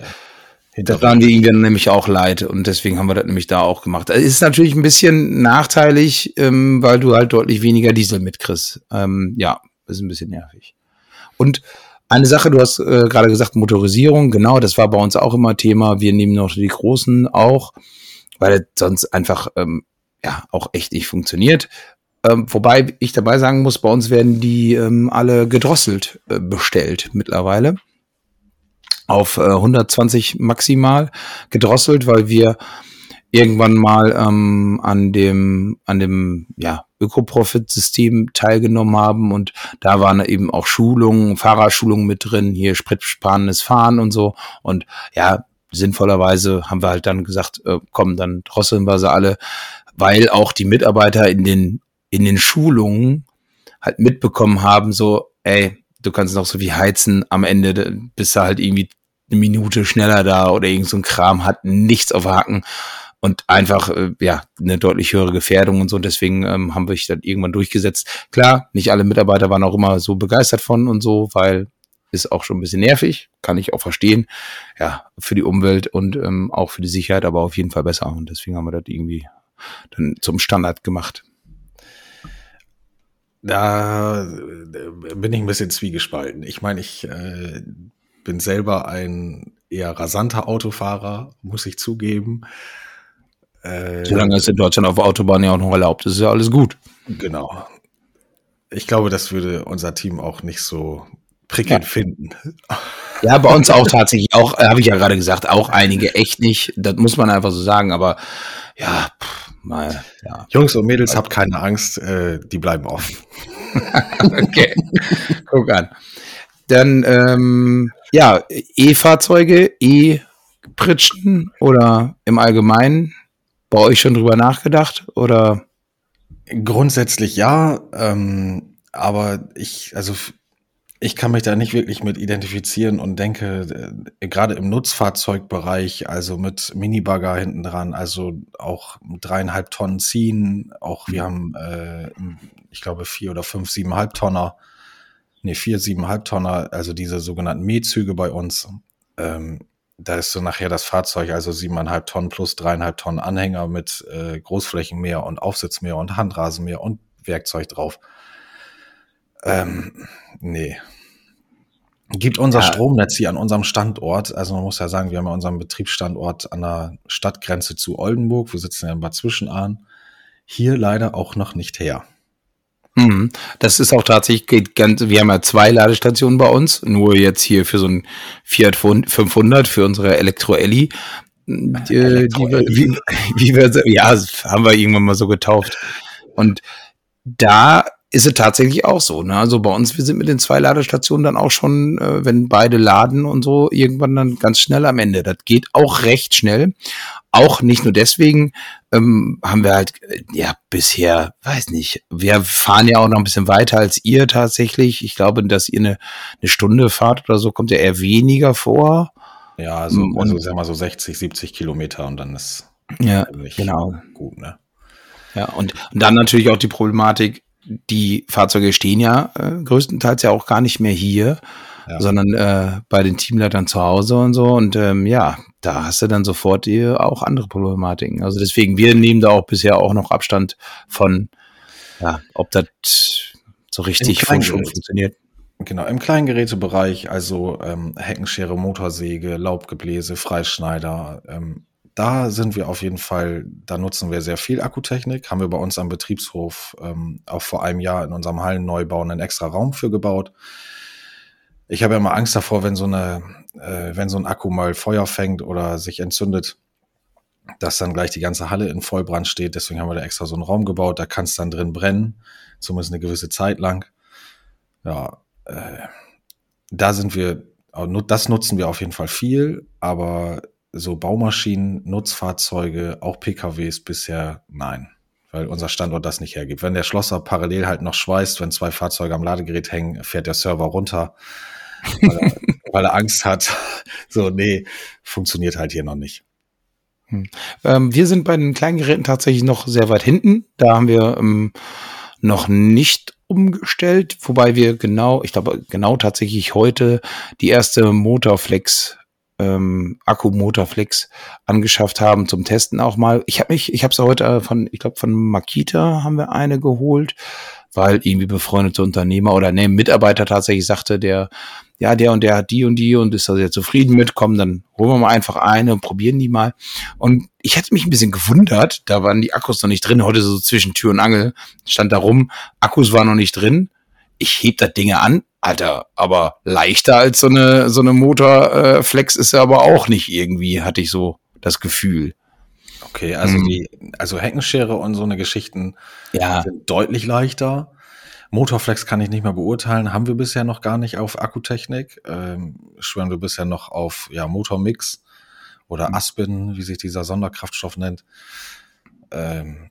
das waren die Ihnen nämlich auch leid und deswegen haben wir das nämlich da auch gemacht. Es ist natürlich ein bisschen nachteilig, ähm, weil du halt deutlich weniger Diesel mitkriegst. Ähm, ja, ist ein bisschen nervig. Und eine Sache, du hast äh, gerade gesagt, Motorisierung, genau, das war bei uns auch immer Thema. Wir nehmen noch die großen auch, weil sonst einfach ähm, ja auch echt nicht funktioniert. Ähm, wobei ich dabei sagen muss, bei uns werden die ähm, alle gedrosselt äh, bestellt mittlerweile auf äh, 120 maximal gedrosselt, weil wir irgendwann mal ähm, an dem an dem ja Öko-Profit-System teilgenommen haben und da waren eben auch Schulungen, Fahrerschulungen mit drin, hier spritsparendes Fahren und so. Und ja sinnvollerweise haben wir halt dann gesagt, äh, komm, dann drosseln wir sie alle, weil auch die Mitarbeiter in den in den Schulungen halt mitbekommen haben, so, ey, du kannst noch so wie heizen, am Ende bist du halt irgendwie eine Minute schneller da oder irgend so ein Kram, hat nichts auf Haken und einfach äh, ja eine deutlich höhere Gefährdung und so. Und deswegen ähm, haben wir sich dann irgendwann durchgesetzt. Klar, nicht alle Mitarbeiter waren auch immer so begeistert von und so, weil ist auch schon ein bisschen nervig, kann ich auch verstehen. Ja, für die Umwelt und ähm, auch für die Sicherheit, aber auf jeden Fall besser. Und deswegen haben wir das irgendwie dann zum Standard gemacht. Da äh, bin ich ein bisschen zwiegespalten. Ich meine, ich äh, bin selber ein eher rasanter Autofahrer, muss ich zugeben. Äh, Solange es in Deutschland auf Autobahn ja auch noch erlaubt ist, ist ja alles gut. Genau. Ich glaube, das würde unser Team auch nicht so prickelnd ja. finden. Ja, bei uns auch [laughs] tatsächlich, auch, äh, habe ich ja gerade gesagt, auch einige echt nicht. Das muss man einfach so sagen, aber ja, pff, mal, ja. Jungs und Mädels, habt keine Angst, äh, die bleiben offen. [laughs] okay, guck an. Dann, ähm, ja, E-Fahrzeuge, E-Pritschen oder im Allgemeinen, bei euch schon drüber nachgedacht oder? Grundsätzlich ja, ähm, aber ich, also ich kann mich da nicht wirklich mit identifizieren und denke, äh, gerade im Nutzfahrzeugbereich, also mit Minibagger hinten dran, also auch dreieinhalb Tonnen ziehen, auch wir haben, äh, ich glaube, vier oder fünf, siebeneinhalb Tonner, nee, vier, siebeneinhalb Tonner, also diese sogenannten Mähzüge bei uns. Ähm, da ist so nachher das Fahrzeug, also siebeneinhalb Tonnen plus dreieinhalb Tonnen Anhänger mit äh, Großflächenmäher und Aufsitzmäher und Handrasenmäher und Werkzeug drauf. Ähm, nee. Gibt unser ja. Stromnetz hier an unserem Standort, also man muss ja sagen, wir haben ja unseren Betriebsstandort an der Stadtgrenze zu Oldenburg, wir sitzen ja in Bad Zwischenahn, hier leider auch noch nicht her. Mhm. Das ist auch tatsächlich geht ganz, wir haben ja zwei Ladestationen bei uns, nur jetzt hier für so ein Fiat 500 für unsere Elektro-Elli. Elektro die, wie, wie wir, ja, haben wir irgendwann mal so getauft. Und da ist es tatsächlich auch so. Ne? Also bei uns, wir sind mit den zwei Ladestationen dann auch schon, äh, wenn beide laden und so, irgendwann dann ganz schnell am Ende. Das geht auch recht schnell. Auch nicht nur deswegen ähm, haben wir halt, ja, bisher, weiß nicht, wir fahren ja auch noch ein bisschen weiter als ihr tatsächlich. Ich glaube, dass ihr eine, eine Stunde fahrt oder so, kommt ja eher weniger vor. Ja, also, und, also sag mal so 60, 70 Kilometer und dann ist ja, genau. gut, ne? Ja, und, und dann natürlich auch die Problematik, die Fahrzeuge stehen ja äh, größtenteils ja auch gar nicht mehr hier, ja. sondern äh, bei den Teamleitern zu Hause und so. Und ähm, ja, da hast du dann sofort auch andere Problematiken. Also deswegen, wir nehmen da auch bisher auch noch Abstand von, ja, ob das so richtig fun funktioniert. Genau, im Kleingerätebereich, also ähm, Heckenschere, Motorsäge, Laubgebläse, Freischneider, ähm, da sind wir auf jeden Fall, da nutzen wir sehr viel Akkutechnik. Haben wir bei uns am Betriebshof ähm, auch vor einem Jahr in unserem Hallenneubau einen extra Raum für gebaut. Ich habe ja immer Angst davor, wenn so eine, äh, wenn so ein Akku mal Feuer fängt oder sich entzündet, dass dann gleich die ganze Halle in Vollbrand steht. Deswegen haben wir da extra so einen Raum gebaut. Da kann es dann drin brennen, zumindest eine gewisse Zeit lang. Ja, äh, da sind wir, das nutzen wir auf jeden Fall viel, aber so Baumaschinen, Nutzfahrzeuge, auch PKWs bisher nein, weil unser Standort das nicht hergibt. Wenn der Schlosser parallel halt noch schweißt, wenn zwei Fahrzeuge am Ladegerät hängen, fährt der Server runter, weil er, [laughs] weil er Angst hat. [laughs] So, nee, funktioniert halt hier noch nicht. Hm. Ähm, wir sind bei den kleinen Geräten tatsächlich noch sehr weit hinten. Da haben wir ähm, noch nicht umgestellt, wobei wir genau, ich glaube genau tatsächlich heute die erste Motorflex ähm, Akkumotorflex angeschafft haben zum Testen auch mal. Ich habe mich, ich habe es heute äh, von, ich glaube von Makita haben wir eine geholt, weil irgendwie befreundete Unternehmer oder ne Mitarbeiter tatsächlich sagte, der ja, der und der hat die und die und ist da sehr zufrieden mit, komm, dann holen wir mal einfach eine und probieren die mal. Und ich hätte mich ein bisschen gewundert, da waren die Akkus noch nicht drin, heute so zwischen Tür und Angel stand da rum, Akkus waren noch nicht drin. Ich heb das Ding an, Alter, aber leichter als so eine, so eine Motorflex ist er aber auch nicht irgendwie, hatte ich so das Gefühl. Okay, also hm. die, also Heckenschere und so eine Geschichten ja. sind deutlich leichter. Motorflex kann ich nicht mehr beurteilen, haben wir bisher noch gar nicht auf Akkutechnik. Ähm, schwören wir bisher noch auf ja, Motormix oder hm. Aspen, wie sich dieser Sonderkraftstoff nennt. Ähm,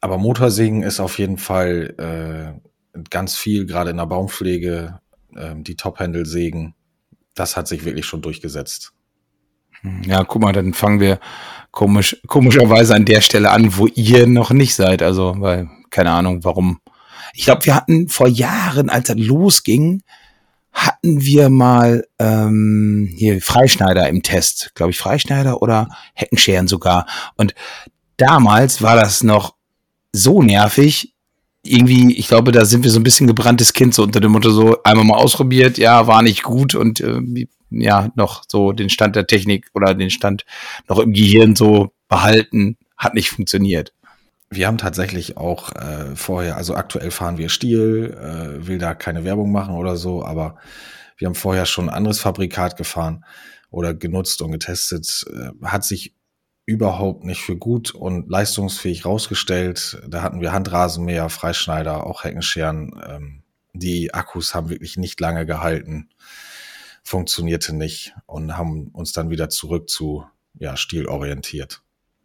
aber Motorsägen ist auf jeden Fall äh, ganz viel, gerade in der Baumpflege, ähm, die Top-Handle-Sägen, das hat sich wirklich schon durchgesetzt. Hm, ja, guck mal, dann fangen wir komisch, komischerweise an der Stelle an, wo ihr noch nicht seid. Also, weil, keine Ahnung, warum. Ich glaube, wir hatten vor Jahren, als das losging, hatten wir mal ähm, hier Freischneider im Test, glaube ich, Freischneider oder Heckenscheren sogar. Und damals war das noch so nervig. Irgendwie, ich glaube, da sind wir so ein bisschen gebranntes Kind, so unter dem Motto so einmal mal ausprobiert, ja, war nicht gut und äh, ja, noch so den Stand der Technik oder den Stand noch im Gehirn so behalten, hat nicht funktioniert. Wir haben tatsächlich auch äh, vorher, also aktuell fahren wir Stiel, äh, will da keine Werbung machen oder so, aber wir haben vorher schon ein anderes Fabrikat gefahren oder genutzt und getestet, äh, hat sich überhaupt nicht für gut und leistungsfähig rausgestellt. Da hatten wir Handrasenmäher, Freischneider, auch Heckenscheren. Ähm, die Akkus haben wirklich nicht lange gehalten, funktionierte nicht und haben uns dann wieder zurück zu ja, Stiel orientiert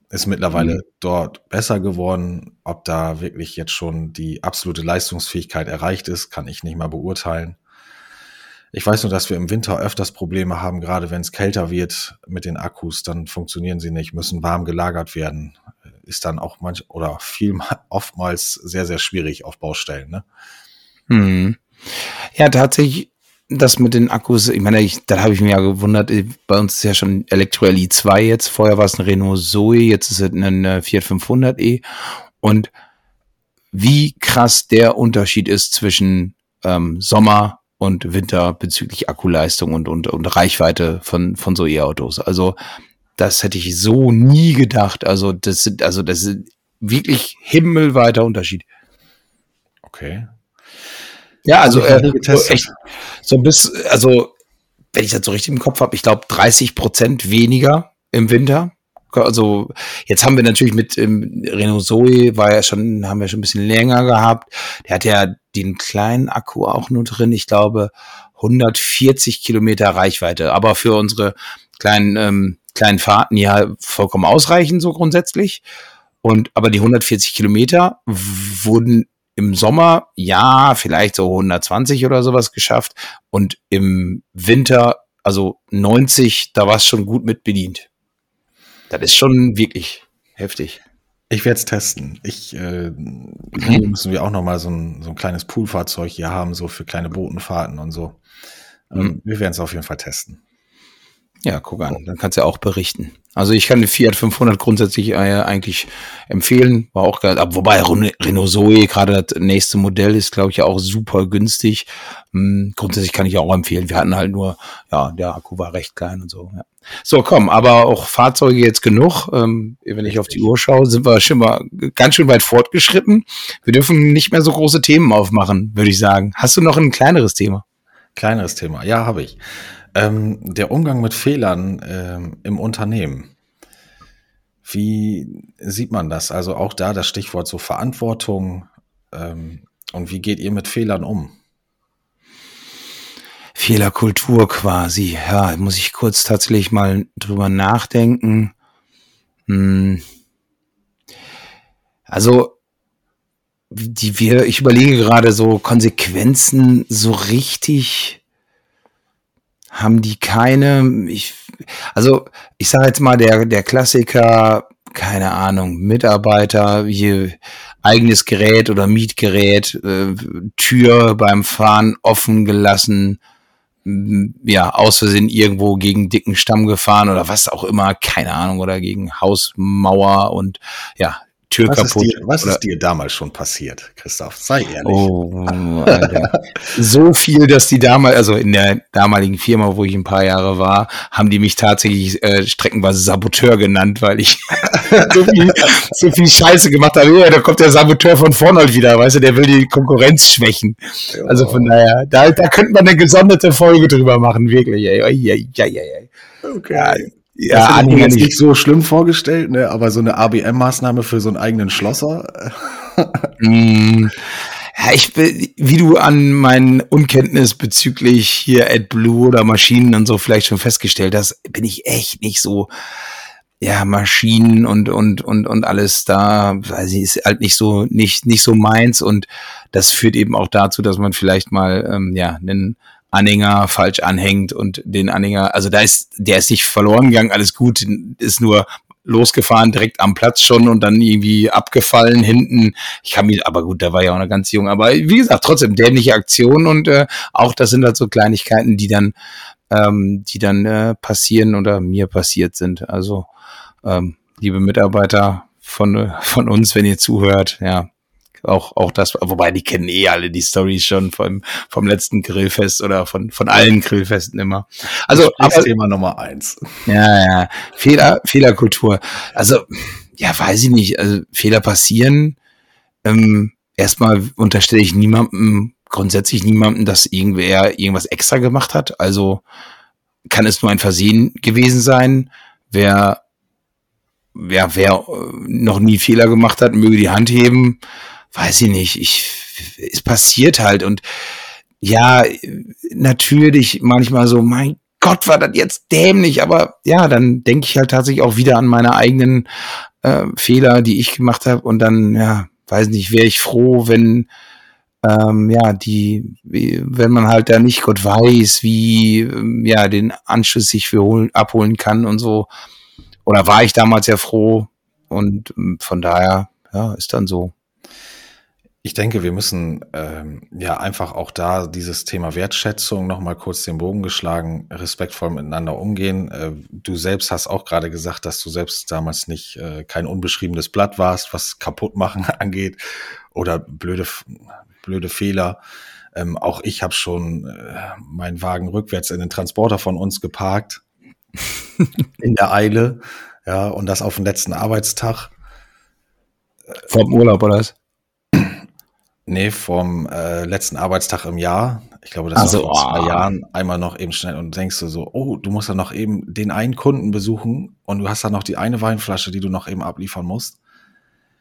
ist mittlerweile mhm. dort besser geworden. Ob da wirklich jetzt schon die absolute Leistungsfähigkeit erreicht ist, kann ich nicht mal beurteilen. Ich weiß nur, dass wir im Winter öfters Probleme haben, gerade wenn es kälter wird mit den Akkus, dann funktionieren sie nicht, müssen warm gelagert werden. Ist dann auch manch oder viel oftmals sehr, sehr schwierig auf Baustellen. Ne? Hm. Ja, tatsächlich das mit den Akkus, ich meine, ich, da habe ich mich ja gewundert, äh, bei uns ist ja schon Elektro li 2 jetzt, vorher war es ein Renault Zoe, jetzt ist es ein Fiat 500e und wie krass der Unterschied ist zwischen ähm, Sommer und Winter bezüglich Akkuleistung und, und, und Reichweite von, von so E-Autos. Also das hätte ich so nie gedacht. Also das sind, also das ist wirklich himmelweiter Unterschied. Okay. Ja, also äh, so echt so bis, also wenn ich das so richtig im Kopf habe, ich glaube 30 Prozent weniger im Winter. Also jetzt haben wir natürlich mit ähm, Renault Zoe war ja schon, haben wir schon ein bisschen länger gehabt. Der hat ja den kleinen Akku auch nur drin. Ich glaube 140 Kilometer Reichweite, aber für unsere kleinen ähm, kleinen Fahrten ja vollkommen ausreichend so grundsätzlich. Und aber die 140 Kilometer wurden im Sommer, ja, vielleicht so 120 oder sowas geschafft. Und im Winter, also 90, da war es schon gut mit bedient. Das ist schon wirklich heftig. Ich werde es testen. Ich äh, [laughs] müssen wir auch noch mal so ein, so ein kleines Poolfahrzeug hier haben, so für kleine Botenfahrten und so. Ähm, mhm. Wir werden es auf jeden Fall testen. Ja, guck an, dann kannst du ja auch berichten. Also ich kann den Fiat 500 grundsätzlich äh, eigentlich empfehlen, war auch geil. Wobei Renault Zoe, gerade das nächste Modell, ist glaube ich auch super günstig. Hm, grundsätzlich kann ich auch empfehlen. Wir hatten halt nur, ja, der Akku war recht klein und so. Ja. So, komm, aber auch Fahrzeuge jetzt genug. Ähm, wenn ich auf die Uhr schaue, sind wir schon mal ganz schön weit fortgeschritten. Wir dürfen nicht mehr so große Themen aufmachen, würde ich sagen. Hast du noch ein kleineres Thema? Kleineres Thema, ja, habe ich. Ähm, der Umgang mit Fehlern ähm, im Unternehmen. Wie sieht man das? Also auch da das Stichwort so Verantwortung. Ähm, und wie geht ihr mit Fehlern um? Fehlerkultur quasi. Ja, muss ich kurz tatsächlich mal drüber nachdenken. Hm. Also, die wir, ich überlege gerade so Konsequenzen so richtig haben die keine, ich, also ich sage jetzt mal, der, der Klassiker, keine Ahnung, Mitarbeiter, hier eigenes Gerät oder Mietgerät, äh, Tür beim Fahren offen gelassen, ja, aus Versehen irgendwo gegen dicken Stamm gefahren oder was auch immer, keine Ahnung, oder gegen Hausmauer und ja, Tür was kaputt. Ist dir, was ist dir damals schon passiert, Christoph? Sei ehrlich. Oh, [laughs] so viel, dass die damals, also in der damaligen Firma, wo ich ein paar Jahre war, haben die mich tatsächlich äh, streckenweise Saboteur genannt, weil ich [laughs] so, viel, so viel Scheiße gemacht habe. Ja, da kommt der Saboteur von vorne halt wieder, weißt du, der will die Konkurrenz schwächen. Also von daher, da, da könnte man eine gesonderte Folge drüber machen, wirklich. Ey, ey, ey, ey, ey. Okay. Ja, hätte ich jetzt nicht so schlimm vorgestellt, ne? aber so eine ABM-Maßnahme für so einen eigenen Schlosser. [laughs] mm, ja, ich wie du an meinen Unkenntnis bezüglich hier AdBlue oder Maschinen und so vielleicht schon festgestellt hast, bin ich echt nicht so, ja, Maschinen und, und, und, und alles da, weil sie ist halt nicht so, nicht, nicht so meins und das führt eben auch dazu, dass man vielleicht mal, ähm, ja, einen Anhänger falsch anhängt und den Anhänger, also da ist, der ist nicht verloren gegangen, alles gut, ist nur losgefahren, direkt am Platz schon und dann irgendwie abgefallen hinten. Ich kann mich, aber gut, da war ja auch noch ganz jung. Aber wie gesagt, trotzdem dämliche Aktion und äh, auch das sind halt so Kleinigkeiten, die dann, ähm, die dann äh, passieren oder mir passiert sind. Also ähm, liebe Mitarbeiter von, von uns, wenn ihr zuhört, ja, auch, auch das, wobei die kennen eh alle die Stories schon vom, vom letzten Grillfest oder von, von allen Grillfesten immer. Also, aber, Thema Nummer eins. Ja, ja. Fehler, Fehlerkultur. Also, ja, weiß ich nicht. Also, Fehler passieren. Ähm, erstmal unterstelle ich niemandem, grundsätzlich niemandem, dass irgendwer irgendwas extra gemacht hat. Also, kann es nur ein Versehen gewesen sein. Wer, ja, wer noch nie Fehler gemacht hat, möge die Hand heben weiß ich nicht, ich, es passiert halt und ja, natürlich manchmal so, mein Gott, war das jetzt dämlich, aber ja, dann denke ich halt tatsächlich auch wieder an meine eigenen äh, Fehler, die ich gemacht habe und dann, ja, weiß nicht, wäre ich froh, wenn ähm, ja, die, wenn man halt da nicht Gott weiß, wie ähm, ja den Anschluss sich für holen, abholen kann und so. Oder war ich damals ja froh und ähm, von daher, ja, ist dann so. Ich denke, wir müssen ähm, ja einfach auch da dieses Thema Wertschätzung nochmal kurz den Bogen geschlagen, respektvoll miteinander umgehen. Äh, du selbst hast auch gerade gesagt, dass du selbst damals nicht äh, kein unbeschriebenes Blatt warst, was Kaputtmachen [laughs] angeht oder blöde, blöde Fehler. Ähm, auch ich habe schon äh, meinen Wagen rückwärts in den Transporter von uns geparkt, [laughs] in der Eile, ja, und das auf den letzten Arbeitstag. Vom Urlaub oder was? Nee, vom äh, letzten Arbeitstag im Jahr. Ich glaube, das also, war vor zwei oh. Jahren einmal noch eben schnell und denkst du so, oh, du musst ja noch eben den einen Kunden besuchen und du hast da noch die eine Weinflasche, die du noch eben abliefern musst.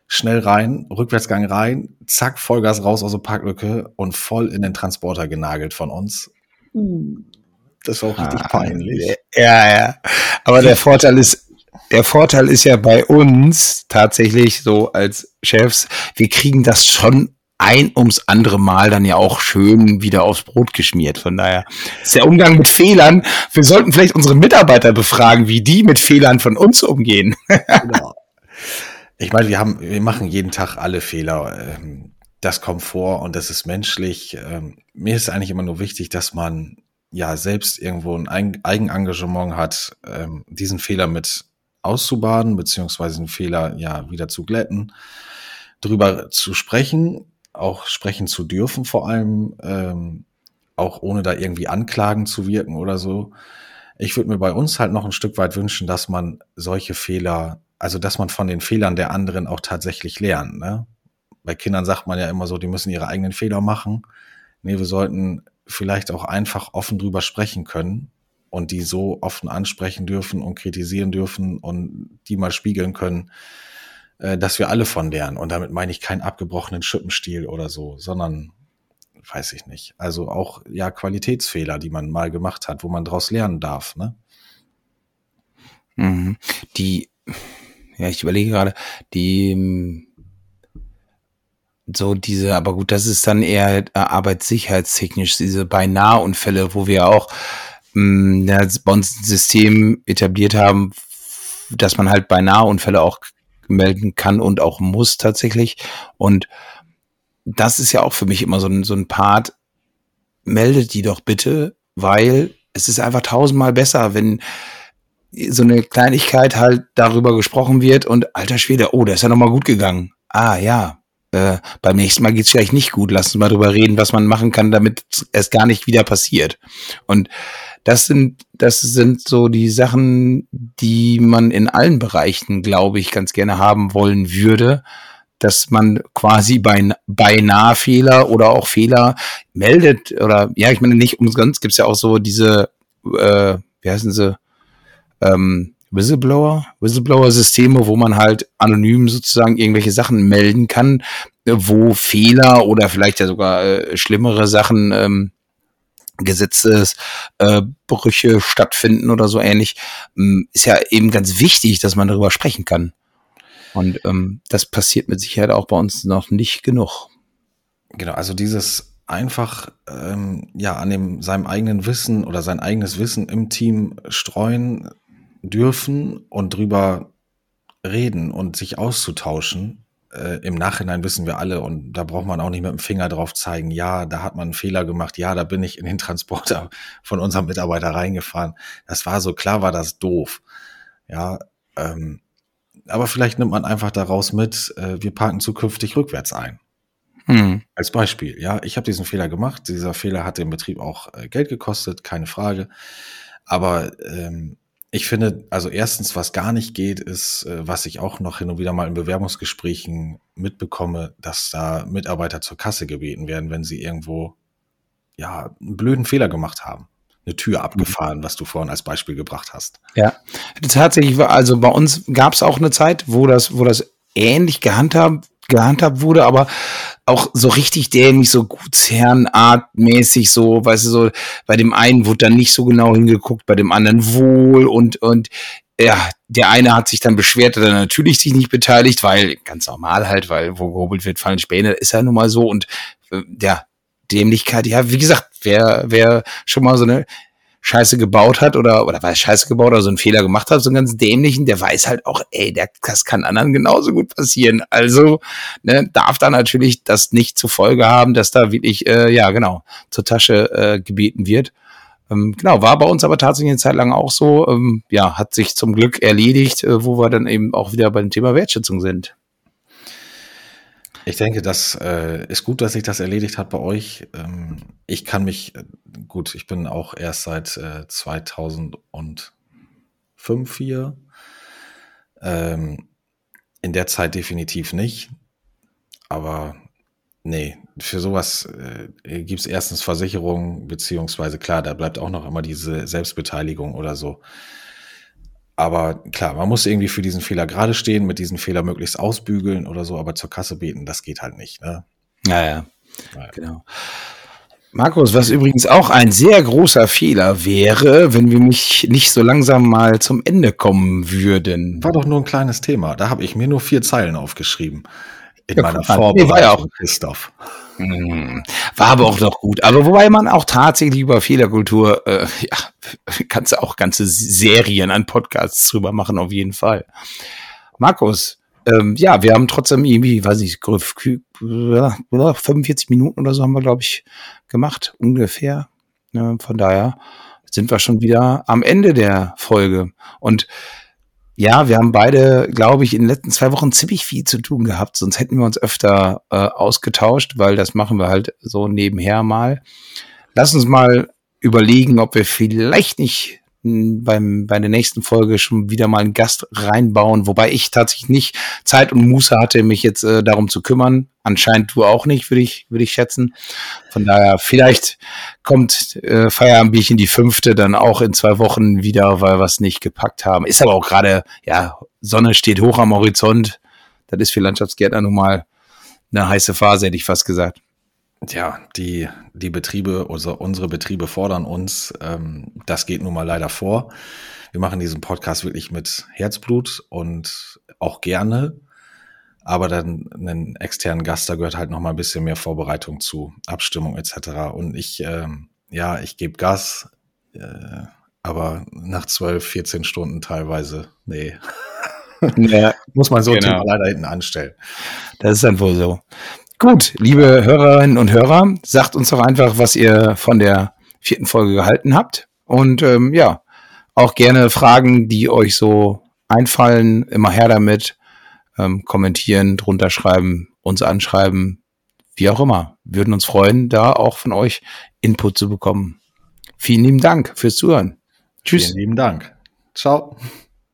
Schnell rein, Rückwärtsgang rein, zack, Vollgas raus aus der Parklücke und voll in den Transporter genagelt von uns. Das war auch richtig ah, peinlich. Ja, ja. Aber der Vorteil ist, der Vorteil ist ja bei uns tatsächlich so als Chefs, wir kriegen das schon ein ums andere Mal dann ja auch schön wieder aufs Brot geschmiert. Von daher ist der Umgang mit Fehlern. Wir sollten vielleicht unsere Mitarbeiter befragen, wie die mit Fehlern von uns umgehen. genau. Ich meine, wir haben, wir machen jeden Tag alle Fehler. Ähm, das kommt vor und das ist menschlich. Ähm, mir ist eigentlich immer nur wichtig, dass man ja selbst irgendwo ein Eigenengagement hat, ähm, diesen Fehler mit auszubaden, beziehungsweise den Fehler ja wieder zu glätten, drüber zu sprechen, auch sprechen zu dürfen, vor allem ähm, auch ohne da irgendwie anklagen zu wirken oder so. Ich würde mir bei uns halt noch ein Stück weit wünschen, dass man solche Fehler, also dass man von den Fehlern der anderen auch tatsächlich lernt. Ne? Bei Kindern sagt man ja immer so, die müssen ihre eigenen Fehler machen. Nee, wir sollten vielleicht auch einfach offen drüber sprechen können und die so offen ansprechen dürfen und kritisieren dürfen und die mal spiegeln können, äh, dass wir alle von lernen. Und damit meine ich keinen abgebrochenen Schippenstil oder so, sondern weiß ich nicht. Also auch ja Qualitätsfehler, die man mal gemacht hat, wo man daraus lernen darf. Ne? Mhm. Die, ja, ich überlege gerade, die so diese, aber gut, das ist dann eher äh, arbeitssicherheitstechnisch, diese beinahe Unfälle, wo wir auch mh, ja, bei uns ein System etabliert haben, dass man halt beinahe Unfälle auch melden kann und auch muss tatsächlich. Und das ist ja auch für mich immer so ein, so ein Part. Meldet die doch bitte, weil es ist einfach tausendmal besser, wenn so eine Kleinigkeit halt darüber gesprochen wird und alter Schwede, oh, der ist ja nochmal gut gegangen. Ah ja, äh, beim nächsten Mal geht's vielleicht nicht gut. Lass uns mal drüber reden, was man machen kann, damit es gar nicht wieder passiert. Und das sind, das sind so die Sachen, die man in allen Bereichen, glaube ich, ganz gerne haben wollen würde, dass man quasi bei beinahe Fehler oder auch Fehler meldet oder ja, ich meine nicht umsonst gibt's ja auch so diese, äh, wie heißen sie, ähm, Whistleblower, Whistleblower-Systeme, wo man halt anonym sozusagen irgendwelche Sachen melden kann, wo Fehler oder vielleicht ja sogar äh, schlimmere Sachen ähm, Gesetzesbrüche äh, stattfinden oder so ähnlich, ähm, ist ja eben ganz wichtig, dass man darüber sprechen kann. Und ähm, das passiert mit Sicherheit auch bei uns noch nicht genug. Genau, also dieses einfach ähm, ja an dem seinem eigenen Wissen oder sein eigenes Wissen im Team streuen dürfen und drüber reden und sich auszutauschen, äh, im Nachhinein wissen wir alle und da braucht man auch nicht mit dem Finger drauf zeigen, ja, da hat man einen Fehler gemacht, ja, da bin ich in den Transporter [laughs] von unserem Mitarbeiter reingefahren. Das war so, klar war das doof. Ja, ähm, aber vielleicht nimmt man einfach daraus mit, äh, wir parken zukünftig rückwärts ein. Hm. Als Beispiel, ja, ich habe diesen Fehler gemacht. Dieser Fehler hat dem Betrieb auch äh, Geld gekostet, keine Frage. Aber ähm, ich finde, also erstens, was gar nicht geht, ist, äh, was ich auch noch hin und wieder mal in Bewerbungsgesprächen mitbekomme, dass da Mitarbeiter zur Kasse gebeten werden, wenn sie irgendwo ja einen blöden Fehler gemacht haben. Eine Tür abgefahren, was du vorhin als Beispiel gebracht hast. Ja, tatsächlich war, also bei uns gab es auch eine Zeit, wo das, wo das ähnlich gehandhabt gehandhabt wurde, aber auch so richtig dämlich, so Gutsherrenartmäßig, so, weißt du, so, bei dem einen wurde dann nicht so genau hingeguckt, bei dem anderen wohl und, und, ja, der eine hat sich dann beschwert, hat dann natürlich sich nicht beteiligt, weil, ganz normal halt, weil wo gehobelt wird, fallen Späne, ist ja nun mal so und, äh, ja, Dämlichkeit, ja, wie gesagt, wer, wer schon mal so eine Scheiße gebaut hat oder, oder weiß Scheiße gebaut oder so einen Fehler gemacht hat, so einen ganz dämlichen, der weiß halt auch, ey, der, das kann anderen genauso gut passieren. Also ne, darf da natürlich das nicht zur Folge haben, dass da wirklich, äh, ja genau, zur Tasche äh, gebeten wird. Ähm, genau, war bei uns aber tatsächlich eine Zeit lang auch so. Ähm, ja, hat sich zum Glück erledigt, äh, wo wir dann eben auch wieder beim Thema Wertschätzung sind. Ich denke, das äh, ist gut, dass sich das erledigt hat bei euch. Ähm, ich kann mich, äh, gut, ich bin auch erst seit äh, 2005 hier. Ähm, in der Zeit definitiv nicht. Aber nee, für sowas äh, gibt es erstens Versicherungen, beziehungsweise klar, da bleibt auch noch immer diese Selbstbeteiligung oder so. Aber klar, man muss irgendwie für diesen Fehler gerade stehen, mit diesem Fehler möglichst ausbügeln oder so, aber zur Kasse beten, das geht halt nicht. Ne? Naja, naja. genau. Markus, was übrigens auch ein sehr großer Fehler wäre, wenn wir mich nicht so langsam mal zum Ende kommen würden. War doch nur ein kleines Thema. Da habe ich mir nur vier Zeilen aufgeschrieben in ja, meiner Vorbereitung, nee, war ja auch, Christoph. Hm, war aber auch noch gut. Aber wobei man auch tatsächlich über Fehlerkultur, äh, [laughs] ja, kannst du auch ganze Serien an Podcasts drüber machen, auf jeden Fall. Markus, ähm, ja, wir haben trotzdem irgendwie, weiß ich, 45 Minuten oder so haben wir, glaube ich, gemacht, ungefähr. Ja, von daher sind wir schon wieder am Ende der Folge. Und ja, wir haben beide, glaube ich, in den letzten zwei Wochen ziemlich viel zu tun gehabt, sonst hätten wir uns öfter äh, ausgetauscht, weil das machen wir halt so nebenher mal. Lass uns mal überlegen, ob wir vielleicht nicht beim, bei der nächsten Folge schon wieder mal einen Gast reinbauen, wobei ich tatsächlich nicht Zeit und Muße hatte, mich jetzt äh, darum zu kümmern. Anscheinend du auch nicht, würde ich, würde ich schätzen. Von daher, vielleicht kommt äh, Feierabendbierchen die fünfte dann auch in zwei Wochen wieder, weil wir es nicht gepackt haben. Ist aber auch gerade, ja, Sonne steht hoch am Horizont. Das ist für Landschaftsgärtner nun mal eine heiße Phase, hätte ich fast gesagt. Tja, die, die Betriebe, also unsere Betriebe fordern uns. Ähm, das geht nun mal leider vor. Wir machen diesen Podcast wirklich mit Herzblut und auch gerne. Aber dann einen externen Gast, da gehört halt noch mal ein bisschen mehr Vorbereitung zu, Abstimmung etc. Und ich, ähm, ja, ich gebe Gas, äh, aber nach 12, 14 Stunden teilweise, nee. Ja, [laughs] Muss man so genau. Thema leider hinten anstellen. Das ist dann wohl so. Gut, liebe Hörerinnen und Hörer, sagt uns doch einfach, was ihr von der vierten Folge gehalten habt. Und ähm, ja, auch gerne Fragen, die euch so einfallen, immer her damit. Ähm, kommentieren, drunter schreiben, uns anschreiben, wie auch immer. Würden uns freuen, da auch von euch Input zu bekommen. Vielen lieben Dank fürs Zuhören. Tschüss. Vielen lieben Dank. Ciao.